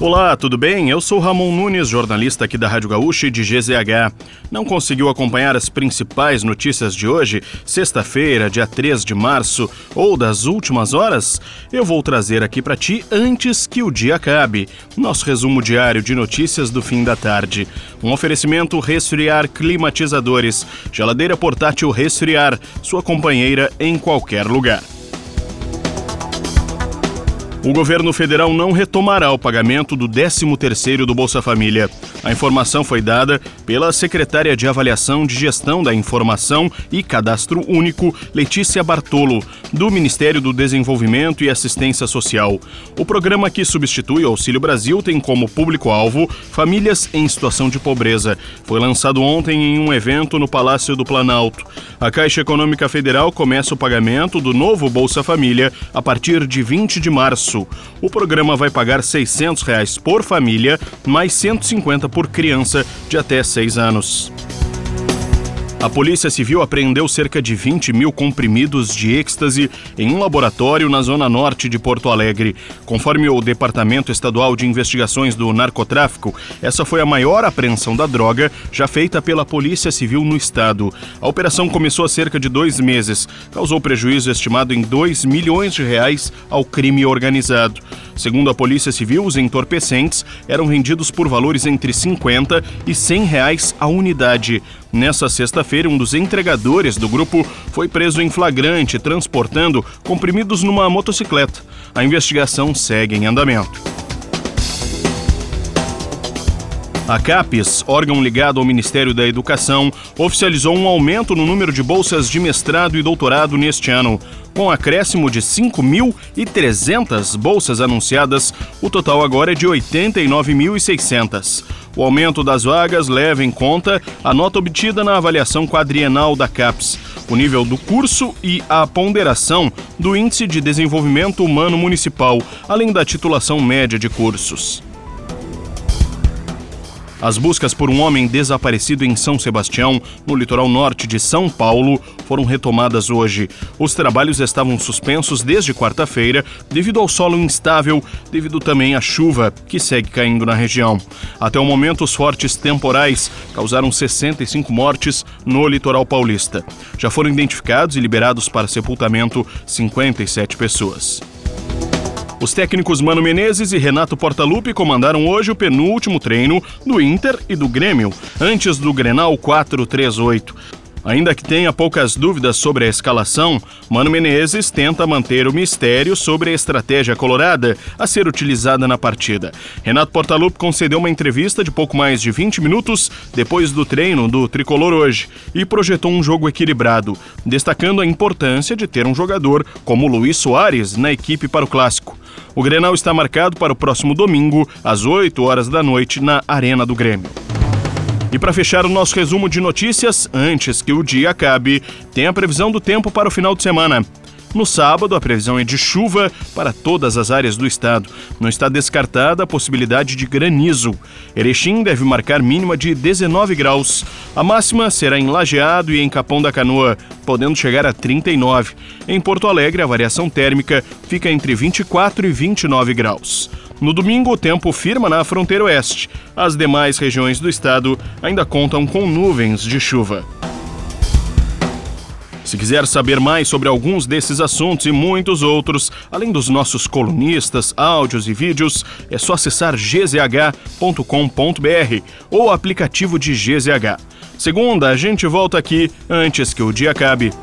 Olá, tudo bem? Eu sou Ramon Nunes, jornalista aqui da Rádio Gaúcha e de GZH. Não conseguiu acompanhar as principais notícias de hoje, sexta-feira, dia 3 de março, ou das últimas horas? Eu vou trazer aqui para ti antes que o dia acabe. Nosso resumo diário de notícias do fim da tarde. Um oferecimento Resfriar Climatizadores. Geladeira portátil Resfriar, sua companheira em qualquer lugar. O governo federal não retomará o pagamento do 13º do Bolsa Família. A informação foi dada pela secretária de Avaliação de Gestão da Informação e Cadastro Único, Letícia Bartolo, do Ministério do Desenvolvimento e Assistência Social. O programa que substitui o Auxílio Brasil tem como público-alvo famílias em situação de pobreza. Foi lançado ontem em um evento no Palácio do Planalto. A Caixa Econômica Federal começa o pagamento do novo Bolsa Família a partir de 20 de março O programa vai pagar 600 reais por família, mais 150 por criança de até 6 anos. A Polícia Civil apreendeu cerca de 20 mil comprimidos de êxtase em um laboratório na zona norte de Porto Alegre. Conforme o Departamento Estadual de Investigações do Narcotráfico, essa foi a maior apreensão da droga já feita pela Polícia Civil no estado. A operação começou há cerca de dois meses, causou prejuízo estimado em 2 milhões de reais ao crime organizado. Segundo a Polícia Civil, os entorpecentes eram vendidos por valores entre 50 e 100 reais a unidade. Nessa sexta-feira, um dos entregadores do grupo foi preso em flagrante, transportando comprimidos numa motocicleta. A investigação segue em andamento. A CAPES, órgão ligado ao Ministério da Educação, oficializou um aumento no número de bolsas de mestrado e doutorado neste ano. Com acréscimo de 5.300 bolsas anunciadas, o total agora é de 89.600. O aumento das vagas leva em conta a nota obtida na avaliação quadrienal da CAPES, o nível do curso e a ponderação do Índice de Desenvolvimento Humano Municipal, além da titulação média de cursos. As buscas por um homem desaparecido em São Sebastião, no litoral norte de São Paulo, foram retomadas hoje. Os trabalhos estavam suspensos desde quarta-feira devido ao solo instável, devido também à chuva que segue caindo na região. Até o momento, os fortes temporais causaram 65 mortes no litoral paulista. Já foram identificados e liberados para sepultamento 57 pessoas. Os técnicos Mano Menezes e Renato Portaluppi comandaram hoje o penúltimo treino do Inter e do Grêmio, antes do Grenal 438. Ainda que tenha poucas dúvidas sobre a escalação, Mano Menezes tenta manter o mistério sobre a estratégia colorada a ser utilizada na partida. Renato Portaluppi concedeu uma entrevista de pouco mais de 20 minutos depois do treino do tricolor hoje e projetou um jogo equilibrado, destacando a importância de ter um jogador como Luiz Soares na equipe para o clássico. O Grenal está marcado para o próximo domingo, às 8 horas da noite, na Arena do Grêmio. E para fechar o nosso resumo de notícias, antes que o dia acabe, tem a previsão do tempo para o final de semana. No sábado, a previsão é de chuva para todas as áreas do estado. Não está descartada a possibilidade de granizo. Erechim deve marcar mínima de 19 graus. A máxima será em Lajeado e em Capão da Canoa, podendo chegar a 39. Em Porto Alegre, a variação térmica fica entre 24 e 29 graus. No domingo, o tempo firma na fronteira oeste. As demais regiões do estado ainda contam com nuvens de chuva. Se quiser saber mais sobre alguns desses assuntos e muitos outros, além dos nossos colunistas, áudios e vídeos, é só acessar gzh.com.br ou o aplicativo de GZH. Segunda, a gente volta aqui antes que o dia acabe.